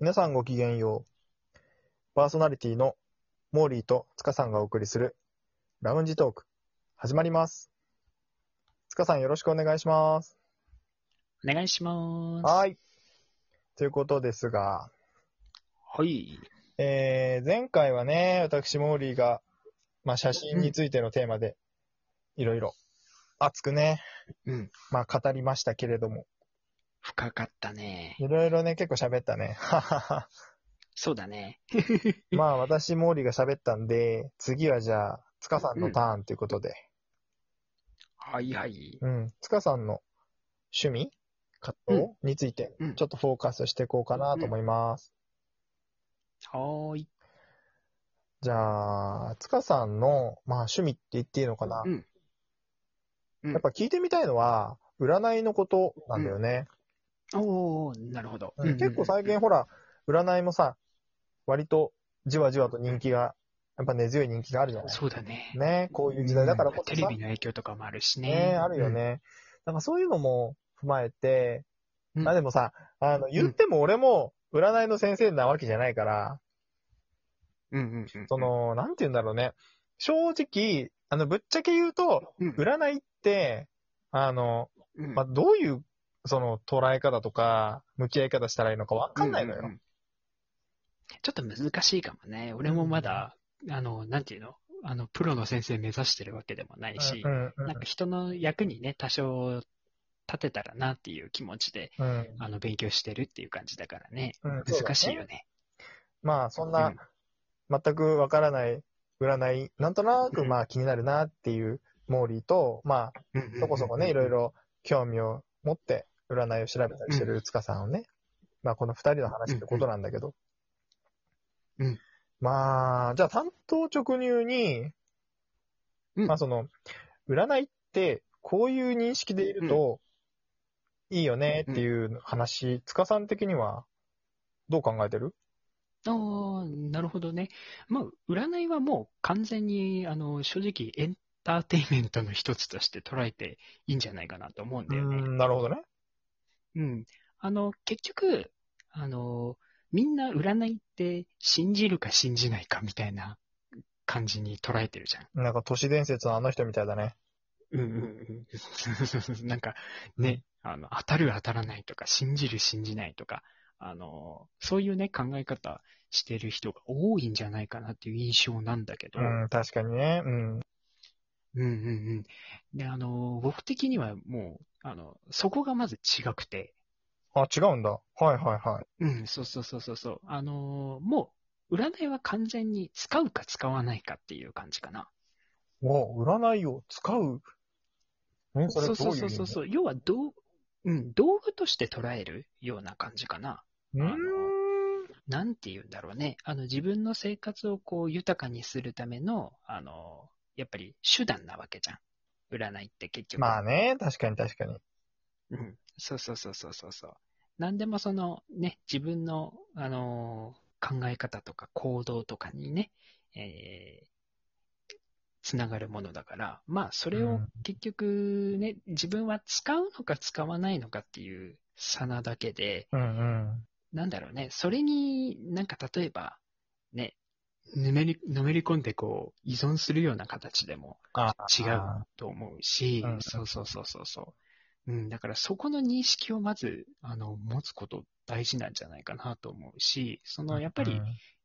皆さんごきげんよう。パーソナリティのモーリーと塚さんがお送りするラウンジトーク、始まります。塚さんよろしくお願いします。お願いします。はい。ということですが、はい。えー、前回はね、私モーリーが、まあ、写真についてのテーマで、いろいろ熱くね、うん。まあ、語りましたけれども、深かったね。いろいろね、結構喋ったね。ははは。そうだね。まあ、私、モーリーが喋ったんで、次はじゃあ、塚さんのターンということで、はいはい。うん。塚さんの趣味？活動、について、うんちょっとフォーカスしていこうかなと思います。はーい。じゃあ、塚さんの、まあ、趣味って言っていいのかな、うんうんやっぱ聞いてみたいのは、占いのことなんだよね。おー、なるほど。うん結構最近ほら、占いもさ、割とじわじわと人気が、やっぱ根強い人気があるじゃないそうだね。ね、こういう時代だからこそさテレビ、の影響とかもあるしね。ね、あるよね。なんかそういうのも踏まえて、うん。あ、でもさ、あの、言っても俺も占いの先生なわけじゃないから、うんうんうん。そ、の、なんて言うんだろうね。正直、あの、ぶっちゃけ言うと、うん。占いって、あの、うんまあ、どういう、その、捉え方とか、向き合い方したらいいのかわかんないのよ。うううんちょっと難しいかもね。俺もまだ、あの、なんていうの？あの、プロの先生目指してるわけでもないしう、んうんなんか人の役にね、多少立てたらなっていう気持ちで、うんあの、勉強してるっていう感じだからね。うん難しいよ。ね。まあ、そんな、全くわからない占い、なんとなく、うんまあ、気になるなっていうモーリーと、まあ、そこそこね、いろい。ろ興味を持って占いを調べたりしてる塚さんをね、まあこの二人の話ってことなんだけど。うんまあ、じゃあ担当直入に、うんまあその、占いってこういう認識でいるといいよねっていう話、塚さん的にはどう考えてる？ああ、なるほどね。まあ、占いはもう完全に、あの、正直エンターテインメントの一つとして捉えていいんじゃないかなと思うんだよね。ん、なるほどね。うん。あの、結局、あの、みんな占いって信じるか信じないかみたいな感じに捉えてるじゃん。なんか都市伝説のあの人みたいだね。うんうんうん。なんか、ね、あの、当たる当たらないとか、信じる信じないとか、あの、そういうね、考え方してる人が多いんじゃないかなっていう印象なんだけど、うん、確かにね。うん。うんうんうん。で、あの、僕的にはもう、あの、そこがまず違くて、あ、違うんだ。はいはいはい。うん、そうそうそうそうそう。あの、もう、占いは完全に使うか使わないかっていう感じかな。お占いを使う？んそれどそうそうそうそう。要は、どう、うん、道具として捉えるような感じかな。うーん。なんて言うんだろうね。あの、自分の生活をこう、豊かにするための、あの、やっぱり手段なわけじゃん。占いって結局。まあね、確かに確かに。うん。そうそうそうそうそうそう。何でもそのね、自分の、あのー考え方とか行動とかにね、えー、つながるものだから、まあそれをうん結局ね、自分は使うのか使わないのかっていう差なだけで、うんうん。なんだろうね、それになんか例えば、ね、ぬめり、のめり込んでこう、依存するような形でもあ違うと思うしうん、そうそうそうそうそう。うん、だからそこの認識をまず、あの、持つこと大事なんじゃないかなと思うし、その、やっぱり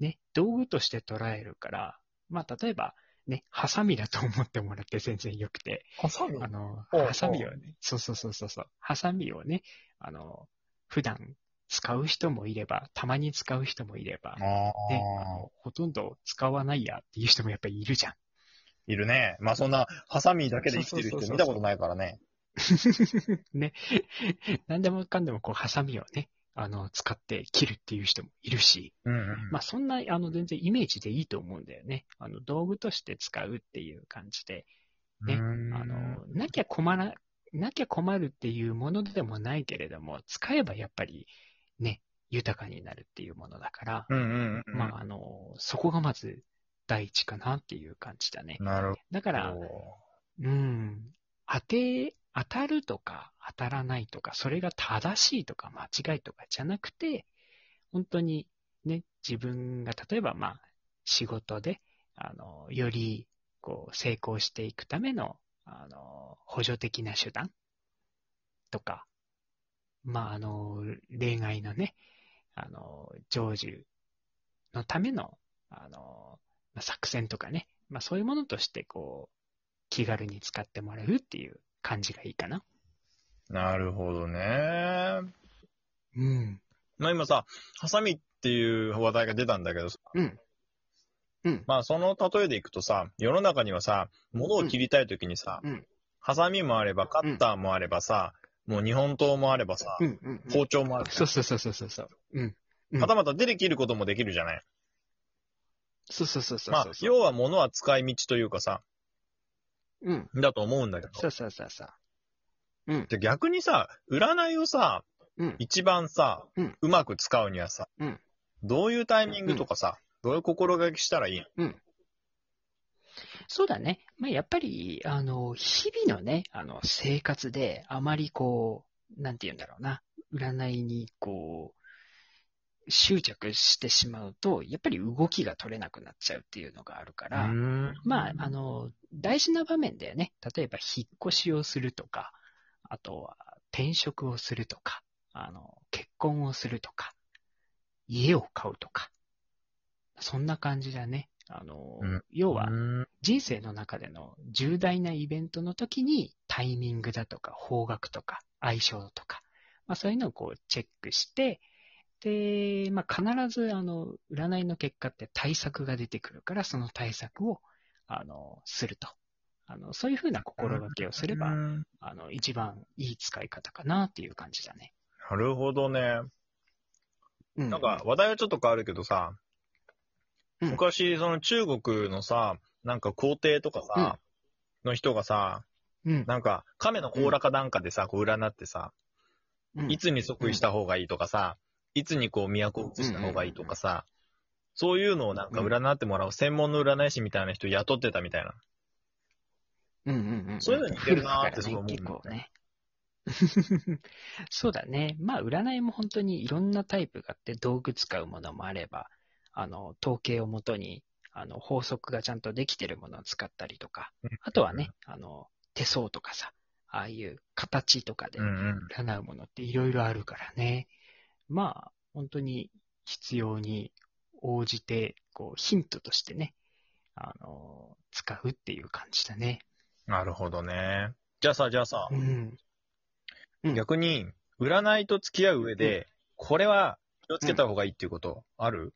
ね、道具として捉えるから、まあ、例えば、ね、ハサミだと思ってもらって全然よくて、ハサミ？あの、ハサミをね、そうそうそうそうそう、ハサミをね、あの、普段使う人もいれば、たまに使う人もいれば、ね、ああのほとんど使わないやっていう人もやっぱりいるじゃん。いるね。まあそんな、ハサミだけで生きてる人見たことないからね。ね。何でもかんでもこう、ハサミをね、あの、使って切るっていう人もいるし、うんうん。まあそんな、あの、全然イメージでいいと思うんだよね。あの、道具として使うっていう感じで、ねうーんあの、なきゃ困ら、なきゃ困るっていうものでもないけれども、使えばやっぱり、ね、豊かになるっていうものだから、うんうんうん。まあ、あの、そこがまず第一かなっていう感じだね。なるだから、ほうん。当て、当たるとか当たらないとか、それが正しいとか間違いとかじゃなくて、本当にね、自分が例えばまあ、仕事で、あの、より、こう、成功していくための、あの、補助的な手段とか、まあ、あの、恋愛のね、あの、成就のための、あの、まあ作戦とかね、まあそういうものとして、こう、気軽に使ってもらえるっていう感じがいいかな。なるほどね。うん。まあ今さ、ハサミっていう話題が出たんだけどさ、うん。うん。まあその例えでいくとさ、世の中にはさ、物を切りたい時にさ、うん。ハサミもあれば、カッターもあればさ、もう日本刀もあればさ、うん。うん。包丁もある。そうそうそうそうそうそう。うん。うんはたまた手で切ることもできるじゃない。そうそうそうそうまあそう、。要は物は使い道というかさ、うん。だと思うんだけど。そうそうそうそう。うん。で逆にさ、占いをさ、うん。一番さ、うんうまく使うにはさ、うんどういうタイミングとかさ、どういう心がけしたらいいの？そうだね。まあ、やっぱり、あの、日々のね、あの、生活で、あまりこう、なんて言うんだろうな、占いに、こう、執着してしまうと、やっぱり動きが取れなくなっちゃうっていうのがあるから、まあ、あの、大事な場面でね、例えば引っ越しをするとか、あとは転職をするとか、あの、結婚をするとか、家を買うとか、そんな感じだね。あの、うん要は、うん人生の中での重大なイベントの時にタイミングだとか方角とか相性とか、まあそういうのをこうチェックして、で、まあ必ずあの、占いの結果って対策が出てくるから、その対策を、あの、すると。あの、そういうふうな心がけをすれば、うんあの、一番いい使い方かなっていう感じだね。なるほどね。うん。なんか、話題はちょっと変わるけどさ、うん昔、その中国のさ、なんか皇帝とかさ、の人がさ、うん、なんか、亀の甲羅かなんかでさ、こう占ってさ、うんいつに即位した方がいいとかさ、いつにこう都を移した方がいいとかさ、そういうのをなんか占ってもらう専門の占い師みたいな人雇ってたみたいな。うんうんうん。そういうの似てるなーってす古ごい思うね、結構ね。そうだね。まあ、占いも本当にいろんなタイプがあって、道具使うものもあれば、あの、統計をもとに、あの、法則がちゃんとできてるものを使ったりとかうん、あとはね、あの、手相とかさ、ああいう形とかでうんうん。占うものっていろいろあるからね。まあ、本当に必要に応じて、こう、ヒントとしてね、あの、使うっていう感じだね。なるほどね。じゃあさ、じゃあさ、うん。うん逆に、占いと付き合う上で、これは気をつけた方がいいっていうことある？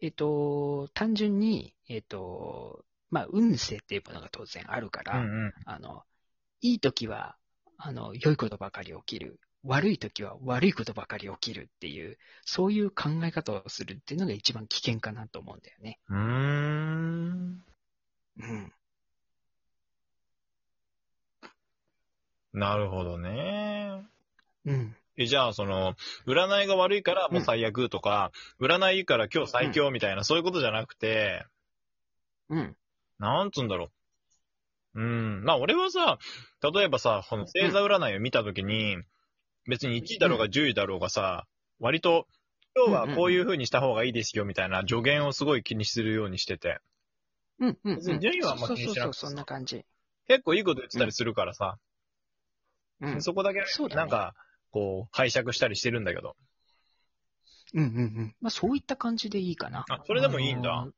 えっと、単純に、えっと、まあ、運勢っていうものが当然あるから、うんあの、いい時は、あの、良いことばかり起きる。悪い時は悪いことばかり起きるっていう、そういう考え方をするっていうのが一番危険かなと思うんだよね。うん。うーん。うん。なるほどね。うん。え、じゃあ、その、占いが悪いからもう最悪とか、占いいいから今日最強みたいな、そういうことじゃなくて、うん。なんつうんだろう。うん。まあ、俺はさ、例えばさ、この星座占いを見たときに、別に1位だろうが10位だろうがさ、割と、今日はこういう風にした方がいいですよみたいな助言をすごい気にするようにしてて、うん。うん。別に順位はあんまそう気にしなくてそうそう、そんな感じ。結構いいこと言ってたりするからさ、うん。そこだけそうだねなんか、こう、拝借したりしてるんだけど。うんうんうん。まあそういった感じでいいかな。あそれでもいいんだ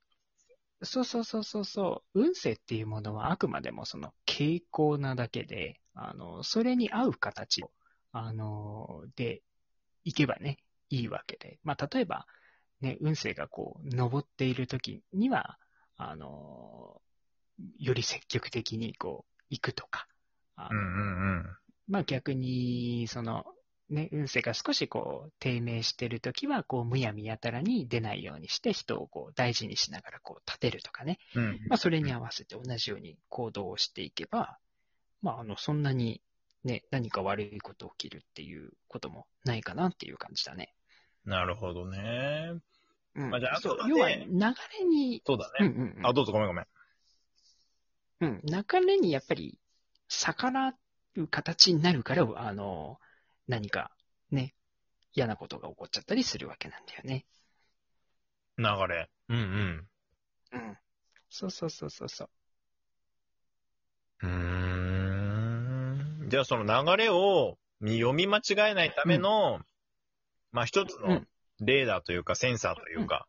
そうそうそうそうそう。運勢っていうものはあくまでもその傾向なだけで、あの、それに合う形を、あの、で、いけばね、いいわけで。まあ例えば、ね、運勢がこう、登っている時には、あの、より積極的にこう、行くとか。うんうんうん。まあ逆に、その、ね、運勢が少しこう、低迷してるときは、こう、むやみやたらに出ないようにして、人をこう、大事にしながらこう、立てるとかね。うん。まあそれに合わせて同じように行動をしていけば、まああの、そんなに、ね、何か悪いこと起きるっていうこともないかなっていう感じだね。なるほどね。うん。まあじゃああくまで要は、流れに、そうだね。うんうんうんあ、どうぞごめんごめん。うん、流れにやっぱり逆らう形になるから、あの、何かね、嫌なことが起こっちゃったりするわけなんだよね。流れ。うんうん。うん。そうそうそうそうそう。うーん。じゃあその流れを読み間違えないための、まあ一つのうんレーダーというかセンサーというか、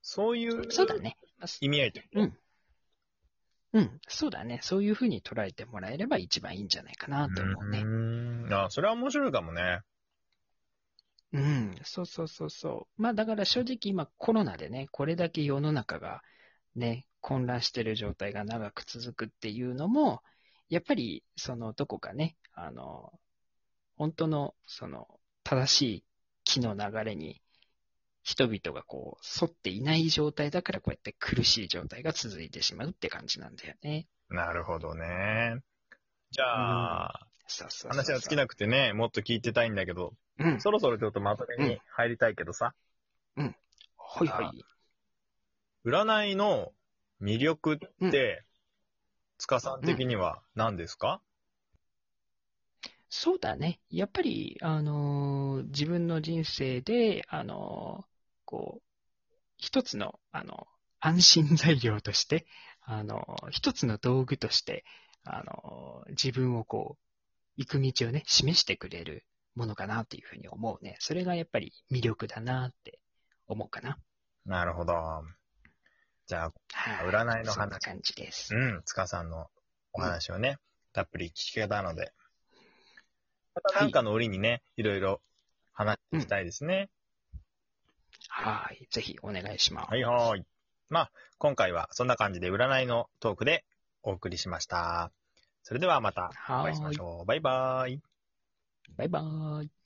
そういうそうだね。意味合いといううん。うん。そうだね。そういうふうに捉えてもらえれば一番いいんじゃないかなと思うね。うーん。あ、それは面白いかもね。うん。そうそうそうそう。まあだから正直今コロナでね、これだけ世の中がね、混乱してる状態が長く続くっていうのも、やっぱりそのどこかね、あの、本当のその正しい気の流れに人々がこう沿っていない状態だからこうやって苦しい状態が続いてしまうって感じなんだよね。なるほどね。じゃあ、そうそうそうそう話は尽きなくてね、もっと聞いてたいんだけど、うん。そろそろちょっとまとめに入りたいけどさ、はいはい。占いの魅力って、塚さん的には何ですか、そうだね。やっぱり、あのー自分の人生で、あのーこう、一つの、あの、安心材料として、あのー一つの道具として、あのー自分をこう、行く道をね、示してくれるものかなっていうふうに思うね。それがやっぱり魅力だなって思うかな。なるほど。じゃあ、はい。占いの話そんな感じです。うん、塚さんのお話をね、たっぷり聞けたので、またなんかの折にね、いろいろ話していきたいですね。はい。ぜひお願いします。はいはーい。まあ、今回はそんな感じで占いのトークでお送りしました。それではまたお会いしましょう。バイバーイ。バイバーイ。